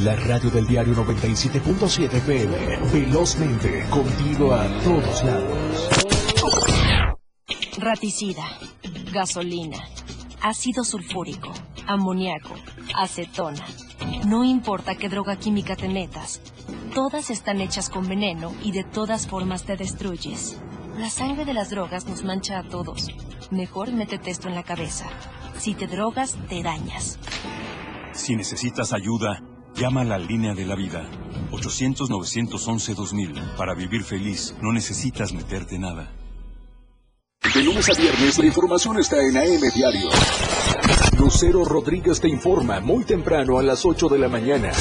La radio del diario 97.7 PM. Velozmente, contigo a todos lados. Raticida, gasolina, ácido sulfúrico, amoníaco, acetona. No importa qué droga química te metas, todas están hechas con veneno y de todas formas te destruyes. La sangre de las drogas nos mancha a todos. Mejor métete esto en la cabeza. Si te drogas, te dañas. Si necesitas ayuda, llama a la línea de la vida. 800-911-2000. Para vivir feliz, no necesitas meterte nada. De lunes a viernes, la información está en AM Diario. Lucero Rodríguez te informa muy temprano a las 8 de la mañana.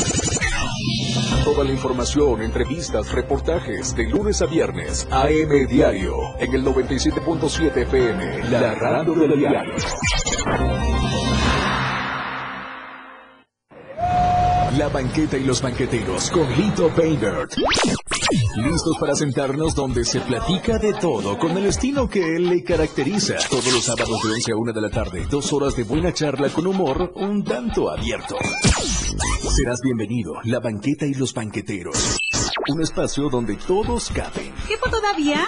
Toda la información, entrevistas, reportajes de lunes a viernes. AM Diario. En el 97.7 FM. La radio del diario. La banqueta y los banqueteros con Lito Painter. Listos para sentarnos donde se platica de todo con el estilo que él le caracteriza. Todos los sábados de 11 a 1 de la tarde, dos horas de buena charla con humor un tanto abierto. Serás bienvenido, La banqueta y los banqueteros. Un espacio donde todos caben. ¿Tiempo todavía?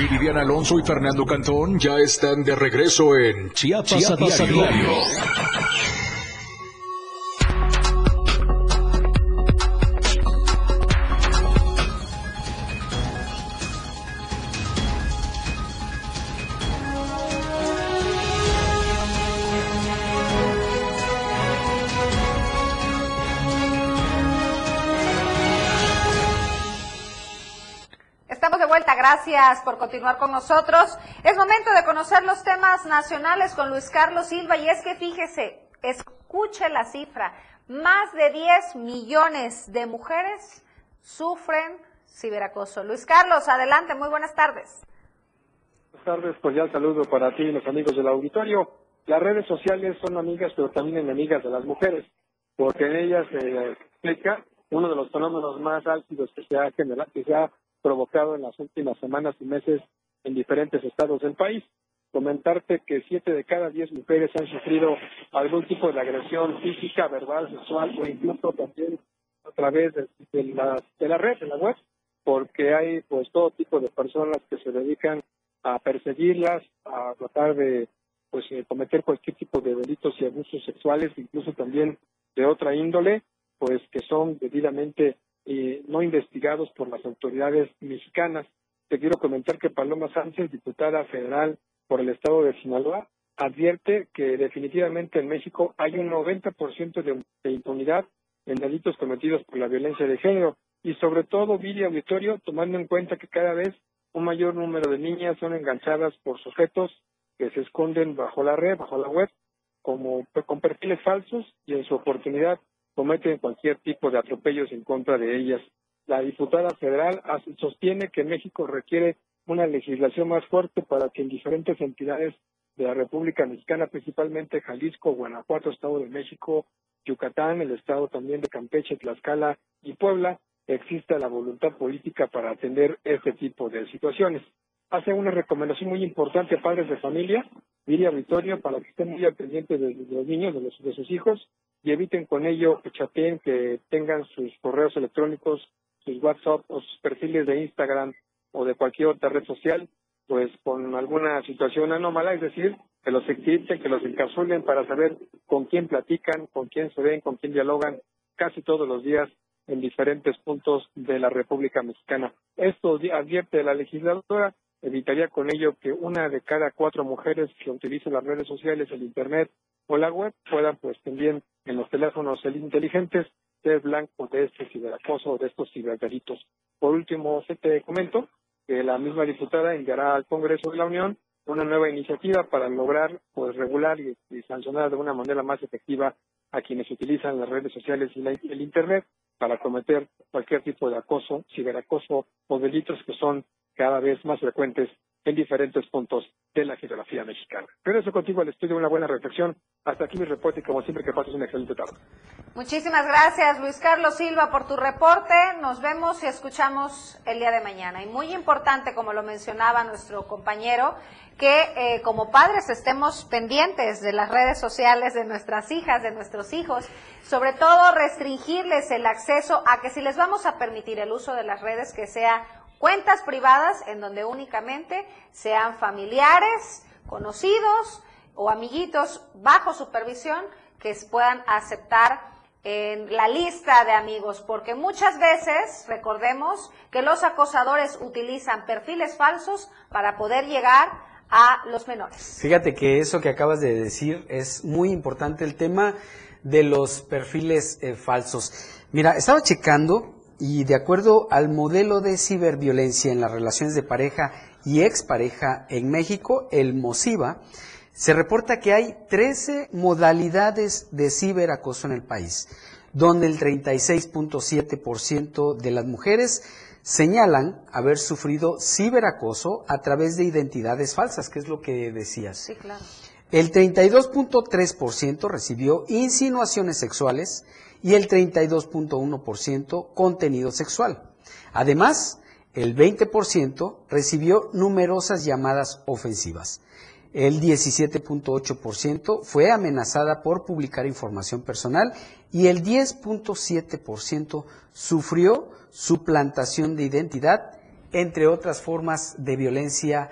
Viridiana Alonso y Fernando Cantón ya están de regreso en Chiapas, Chiapas a a diario. Gracias por continuar con nosotros. Es momento de conocer los temas nacionales con Luis Carlos Silva y es que fíjese, escuche la cifra, más de 10 millones de mujeres sufren ciberacoso. Luis Carlos, adelante, muy buenas tardes. Buenas tardes, el saludo para ti y los amigos del auditorio. Las redes sociales son amigas, pero también enemigas de las mujeres, porque en ellas se explica uno de los fenómenos más álgidos que se ha generado, que se ha provocado en las últimas semanas y meses en diferentes estados del país. Comentarte que siete de cada diez mujeres han sufrido algún tipo de agresión física, verbal, sexual o incluso también a través de, de la, de la red, de la web, porque hay pues todo tipo de personas que se dedican a perseguirlas, a tratar de pues eh, cometer cualquier tipo de delitos y abusos sexuales, incluso también de otra índole, pues que son debidamente eh, no investigados por las autoridades mexicanas. Te quiero comentar que Paloma Sánchez, diputada federal por el estado de Sinaloa, advierte que definitivamente en México hay un 90% de, de impunidad en delitos cometidos por la violencia de género y sobre todo, Viri Auditorio, tomando en cuenta que cada vez un mayor número de niñas son enganchadas por sujetos que se esconden bajo la red, bajo la web, como con perfiles falsos y en su oportunidad cometen cualquier tipo de atropellos en contra de ellas. La diputada federal sostiene que México requiere una legislación más fuerte para que en diferentes entidades de la República Mexicana, principalmente Jalisco, Guanajuato, Estado de México, Yucatán, el estado también de Campeche, Tlaxcala y Puebla, exista la voluntad política para atender este tipo de situaciones. Hace una recomendación muy importante a padres de familia, Viria Vitorio, para que estén muy al pendiente de, de los niños, de, los- de sus hijos, y eviten con ello que chateen, que tengan sus correos electrónicos, sus WhatsApp o sus perfiles de Instagram o de cualquier otra red social, pues con alguna situación anómala, es decir, que los encripten, que los encapsulen para saber con quién platican, con quién se ven, con quién dialogan casi todos los días en diferentes puntos de la República Mexicana. Esto advierte la legisladora, evitaría con ello que una de cada cuatro mujeres que utilicen las redes sociales, el Internet o la web puedan pues también en los teléfonos inteligentes ser blanco de este ciberacoso o de estos ciberdelitos. Por último, se te comento que la misma diputada enviará al Congreso de la Unión una nueva iniciativa para lograr pues regular y, y sancionar de una manera más efectiva a quienes utilizan las redes sociales y la- el internet para cometer cualquier tipo de acoso, ciberacoso o delitos que son cada vez más frecuentes en diferentes puntos de la geografía mexicana. Regreso contigo al estudio, una buena reflexión. Hasta aquí mi reporte y como siempre que pases una excelente tarde. Muchísimas gracias, Luis Carlos Silva, por tu reporte. Nos vemos y escuchamos el día de mañana. Y muy importante, como lo mencionaba nuestro compañero, que eh, como padres estemos pendientes de las redes sociales de nuestras hijas, de nuestros hijos, sobre todo restringirles el acceso a que si les vamos a permitir el uso de las redes, que sea cuentas privadas en donde únicamente sean familiares, conocidos o amiguitos bajo supervisión que puedan aceptar en la lista de amigos, porque muchas veces, recordemos, que los acosadores utilizan perfiles falsos para poder llegar a los menores. Fíjate que eso que acabas de decir es muy importante, el tema de los perfiles eh, falsos. Mira, estaba checando y de acuerdo al modelo de ciberviolencia en las relaciones de pareja y expareja en México, el MOSIVA, se reporta que hay 13 modalidades de ciberacoso en el país, donde el 36.7% de las mujeres señalan haber sufrido ciberacoso a través de identidades falsas, que es lo que decías. Sí, claro. El 32.3% recibió insinuaciones sexuales y el 32.1% contenido sexual. Además, el 20% recibió numerosas llamadas ofensivas. El 17.8% fue amenazada por publicar información personal y el 10.7% sufrió suplantación de identidad, entre otras formas de violencia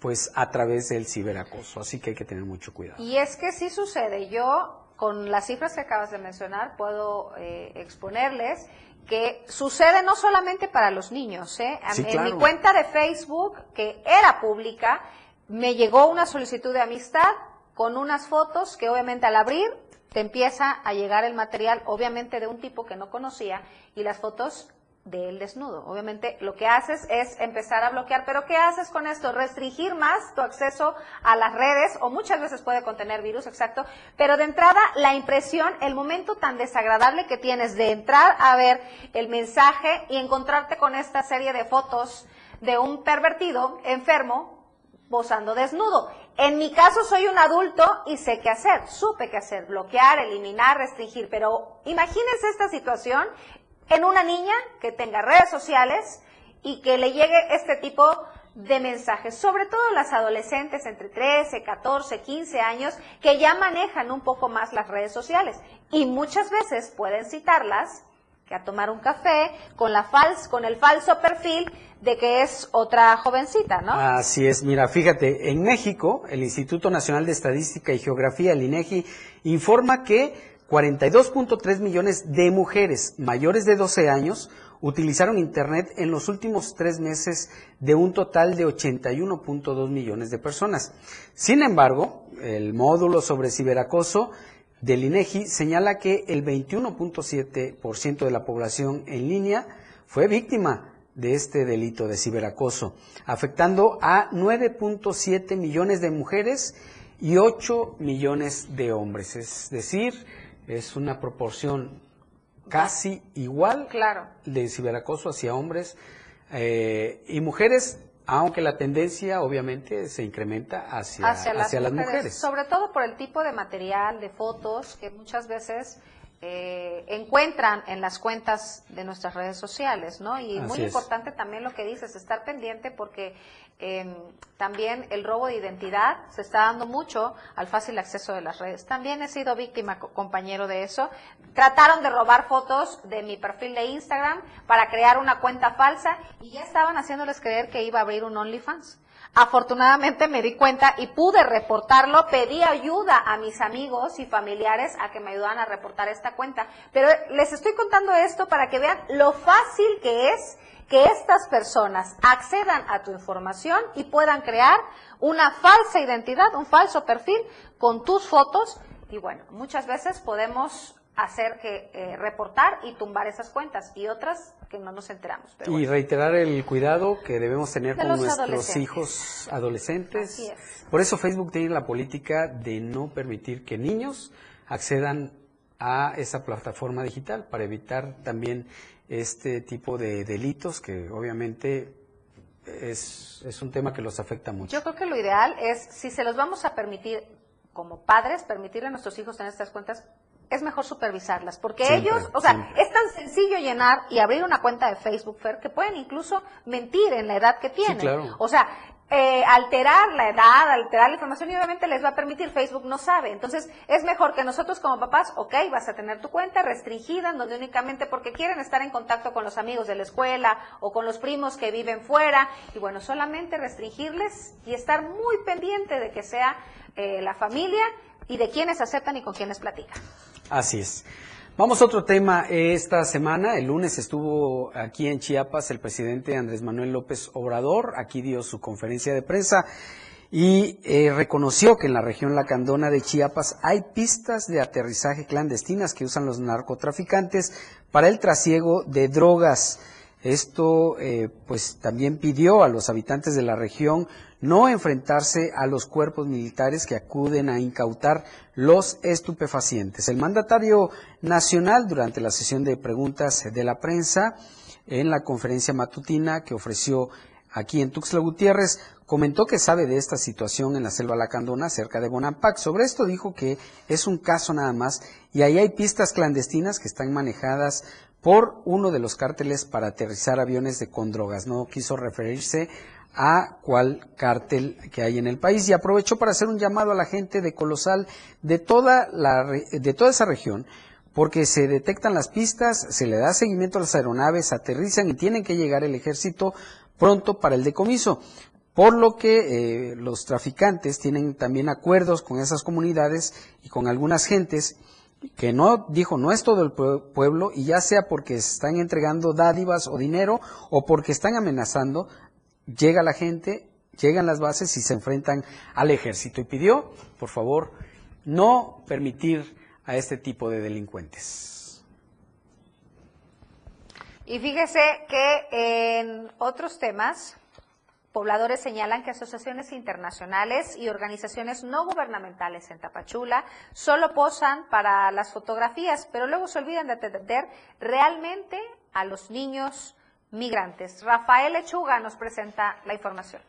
pues a través del ciberacoso. Así que hay que tener mucho cuidado. Y es que sí sucede. Yo, con las cifras que acabas de mencionar, puedo eh, exponerles que sucede no solamente para los niños. ¿eh? Sí, en claro. mi cuenta de Facebook, que era pública, me llegó una solicitud de amistad con unas fotos que obviamente al abrir te empieza a llegar el material, obviamente de un tipo que no conocía, y las fotos de desnudo. Obviamente lo que haces es empezar a bloquear, pero ¿qué haces con esto? Restringir más tu acceso a las redes o muchas veces puede contener virus, exacto, pero de entrada la impresión, el momento tan desagradable que tienes de entrar a ver el mensaje y encontrarte con esta serie de fotos de un pervertido enfermo posando desnudo. En mi caso soy un adulto y sé qué hacer, supe qué hacer, bloquear, eliminar, restringir, pero imagínense esta situación en una niña que tenga redes sociales y que le llegue este tipo de mensajes, sobre todo las adolescentes entre 13, 14, 15 años que ya manejan un poco más las redes sociales y muchas veces pueden citarlas que a tomar un café con la fals con el falso perfil de que es otra jovencita, ¿no? Así es, mira, fíjate, en México, el Instituto Nacional de Estadística y Geografía, el INEGI, informa que 42.3 millones de mujeres mayores de 12 años utilizaron Internet en los últimos tres meses de un total de 81.2 millones de personas. Sin embargo, el módulo sobre ciberacoso del INEGI señala que el 21.7% de la población en línea fue víctima de este delito de ciberacoso, afectando a 9.7 millones de mujeres y 8 millones de hombres. Es decir, es una proporción casi igual Claro. de ciberacoso hacia hombres eh, y mujeres, aunque la tendencia obviamente se incrementa hacia, hacia, las, hacia las mujeres, mujeres. Sobre todo por el tipo de material, de fotos que muchas veces eh, encuentran en las cuentas de nuestras redes sociales, ¿no? Y Así muy es. importante también lo que dices, estar pendiente porque eh, también el robo de identidad se está dando mucho al fácil acceso de las redes. También he sido víctima, co- compañero, de eso. Trataron de robar fotos de mi perfil de Instagram para crear una cuenta falsa y ya estaban haciéndoles creer que iba a abrir un OnlyFans. Afortunadamente me di cuenta y pude reportarlo, pedí ayuda a mis amigos y familiares a que me ayudaran a reportar esta cuenta. Pero les estoy contando esto para que vean lo fácil que es que estas personas accedan a tu información y puedan crear una falsa identidad, un falso perfil con tus fotos. Y bueno, muchas veces podemos hacer que eh, reportar y tumbar esas cuentas y otras que no nos enteramos. Pero Y bueno. reiterar el cuidado que debemos tener De con nuestros adolescentes. hijos adolescentes. Así es. Por eso Facebook tiene la política de no permitir que niños accedan a esa plataforma digital para evitar también este tipo de delitos que obviamente es, es un tema que los afecta mucho. Yo creo que lo ideal es, si se los vamos a permitir como padres, permitirle a nuestros hijos tener estas cuentas, es mejor supervisarlas, porque Siempre, ellos, o sea, siempre. es tan sencillo llenar y abrir una cuenta de Facebook, Fer, que pueden incluso mentir en la edad que tienen. claro. O sea, eh, alterar la edad, alterar la información y obviamente les va a permitir, Facebook no sabe. Entonces, es mejor que nosotros como papás, ok, vas a tener tu cuenta restringida, donde únicamente porque quieren estar en contacto con los amigos de la escuela o con los primos que viven fuera, y bueno, solamente restringirles y estar muy pendiente de que sea eh, la familia y de quienes aceptan y con quienes platican. Así es. Vamos a otro tema. Esta semana, el lunes, estuvo aquí en Chiapas el presidente Andrés Manuel López Obrador. Aquí dio su conferencia de prensa y eh, reconoció que en la región lacandona de Chiapas hay pistas de aterrizaje clandestinas que usan los narcotraficantes para el trasiego de drogas. Esto, eh, pues, también pidió a los habitantes de la región no enfrentarse a los cuerpos militares que acuden a incautar los estupefacientes. El mandatario nacional, durante la sesión de preguntas de la prensa, en la conferencia matutina que ofreció aquí en Tuxtla Gutiérrez, comentó que sabe de esta situación en la selva lacandona cerca de Bonampak. Sobre esto dijo que es un caso nada más y ahí hay pistas clandestinas que están manejadas por uno de los cárteles para aterrizar aviones de con drogas. No quiso referirse a cuál cártel que hay en el país y aprovechó para hacer un llamado a la gente de Colosal de toda la de toda esa región porque se detectan las pistas, se le da seguimiento a las aeronaves, aterrizan y tienen que llegar el ejército pronto para el decomiso. Por lo que eh, los traficantes tienen también acuerdos con esas comunidades y con algunas gentes que no, dijo, no es todo el pueblo y ya sea porque están entregando dádivas o dinero o porque están amenazando, llega la gente, llegan las bases y se enfrentan al ejército. Y pidió, por favor, no permitir a este tipo de delincuentes. Y fíjese que en otros temas, pobladores señalan que asociaciones internacionales y organizaciones no gubernamentales en Tapachula solo posan para las fotografías, pero luego se olvidan de atender realmente a los niños migrantes. Rafael Lechuga nos presenta la información.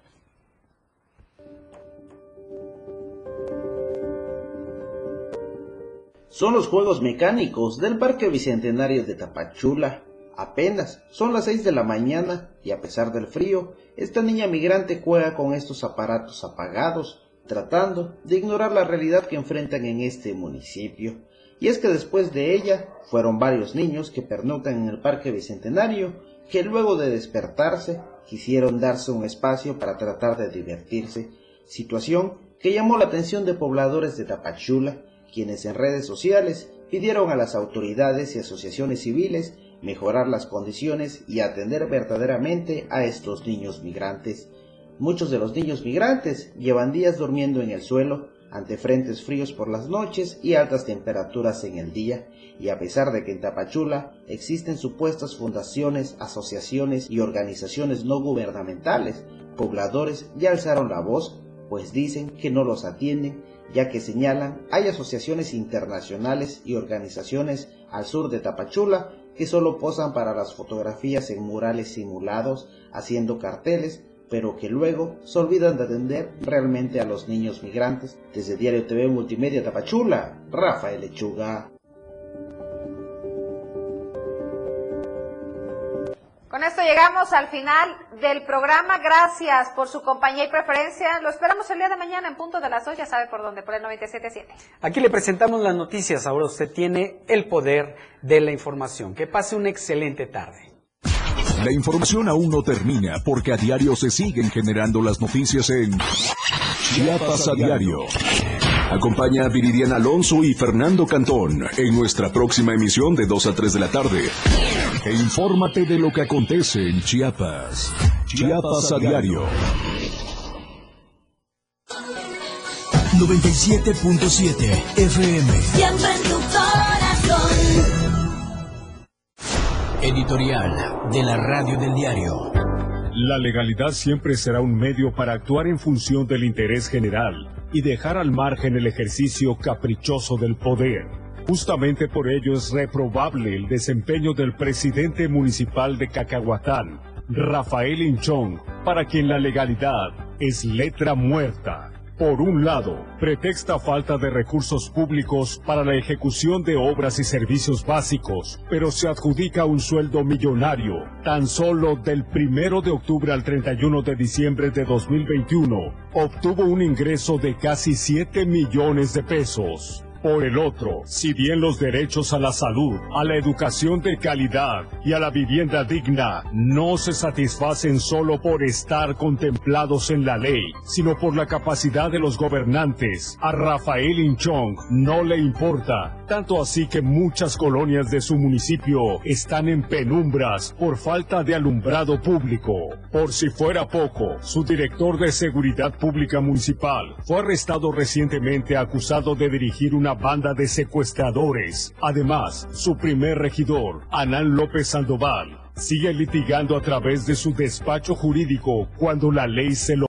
Son los juegos mecánicos del Parque Bicentenario de Tapachula. Apenas son las 6 de la mañana y a pesar del frío, esta niña migrante juega con estos aparatos apagados, tratando de ignorar la realidad que enfrentan en este municipio. Y es que después de ella fueron varios niños que pernoctan en el Parque Bicentenario que luego de despertarse quisieron darse un espacio para tratar de divertirse, situación que llamó la atención de pobladores de Tapachula, quienes en redes sociales pidieron a las autoridades y asociaciones civiles mejorar las condiciones y atender verdaderamente a estos niños migrantes. Muchos de los niños migrantes llevan días durmiendo en el suelo ante frentes fríos por las noches y altas temperaturas en el día, y a pesar de que en Tapachula existen supuestas fundaciones, asociaciones y organizaciones no gubernamentales, pobladores ya alzaron la voz, pues dicen que no los atienden, ya que señalan hay asociaciones internacionales y organizaciones al sur de Tapachula que solo posan para las fotografías en murales simulados, haciendo carteles, pero que luego se olvidan de atender realmente a los niños migrantes. Desde Diario TV Multimedia Tapachula, Rafael Lechuga. Con esto llegamos al final del programa. Gracias por su compañía y preferencia. Lo esperamos el día de mañana en punto de las 2, ya sabe por dónde, por el 97.7. Aquí le presentamos las noticias. Ahora usted tiene el poder de la información. Que pase una excelente tarde. La información aún no termina porque a diario se siguen generando las noticias en Chiapas a diario. Acompaña a Viridiana Alonso y Fernando Cantón en nuestra próxima emisión de 2 a 3 de la tarde. E infórmate de lo que acontece en Chiapas. Chiapas a diario. 97.7 FM. Editorial de la Radio del Diario. La legalidad siempre será un medio para actuar en función del interés general y dejar al margen el ejercicio caprichoso del poder. Justamente por ello es reprobable el desempeño del presidente municipal de Cacahuatán, Rafael Inchón, para quien la legalidad es letra muerta. Por un lado, pretexta falta de recursos públicos para la ejecución de obras y servicios básicos, pero se adjudica un sueldo millonario, tan solo del primero de octubre al 31 de diciembre de 2021, obtuvo un ingreso de casi 7 millones de pesos. Por el otro, si bien los derechos a la salud, a la educación de calidad y a la vivienda digna no se satisfacen solo por estar contemplados en la ley, sino por la capacidad de los gobernantes, a Rafael Inchong no le importa tanto así que muchas colonias de su municipio están en penumbras por falta de alumbrado público. Por si fuera poco, su director de Seguridad Pública Municipal fue arrestado recientemente acusado de dirigir una banda de secuestradores. Además, su primer regidor, Anán López Sandoval, sigue litigando a través de su despacho jurídico cuando la ley se lo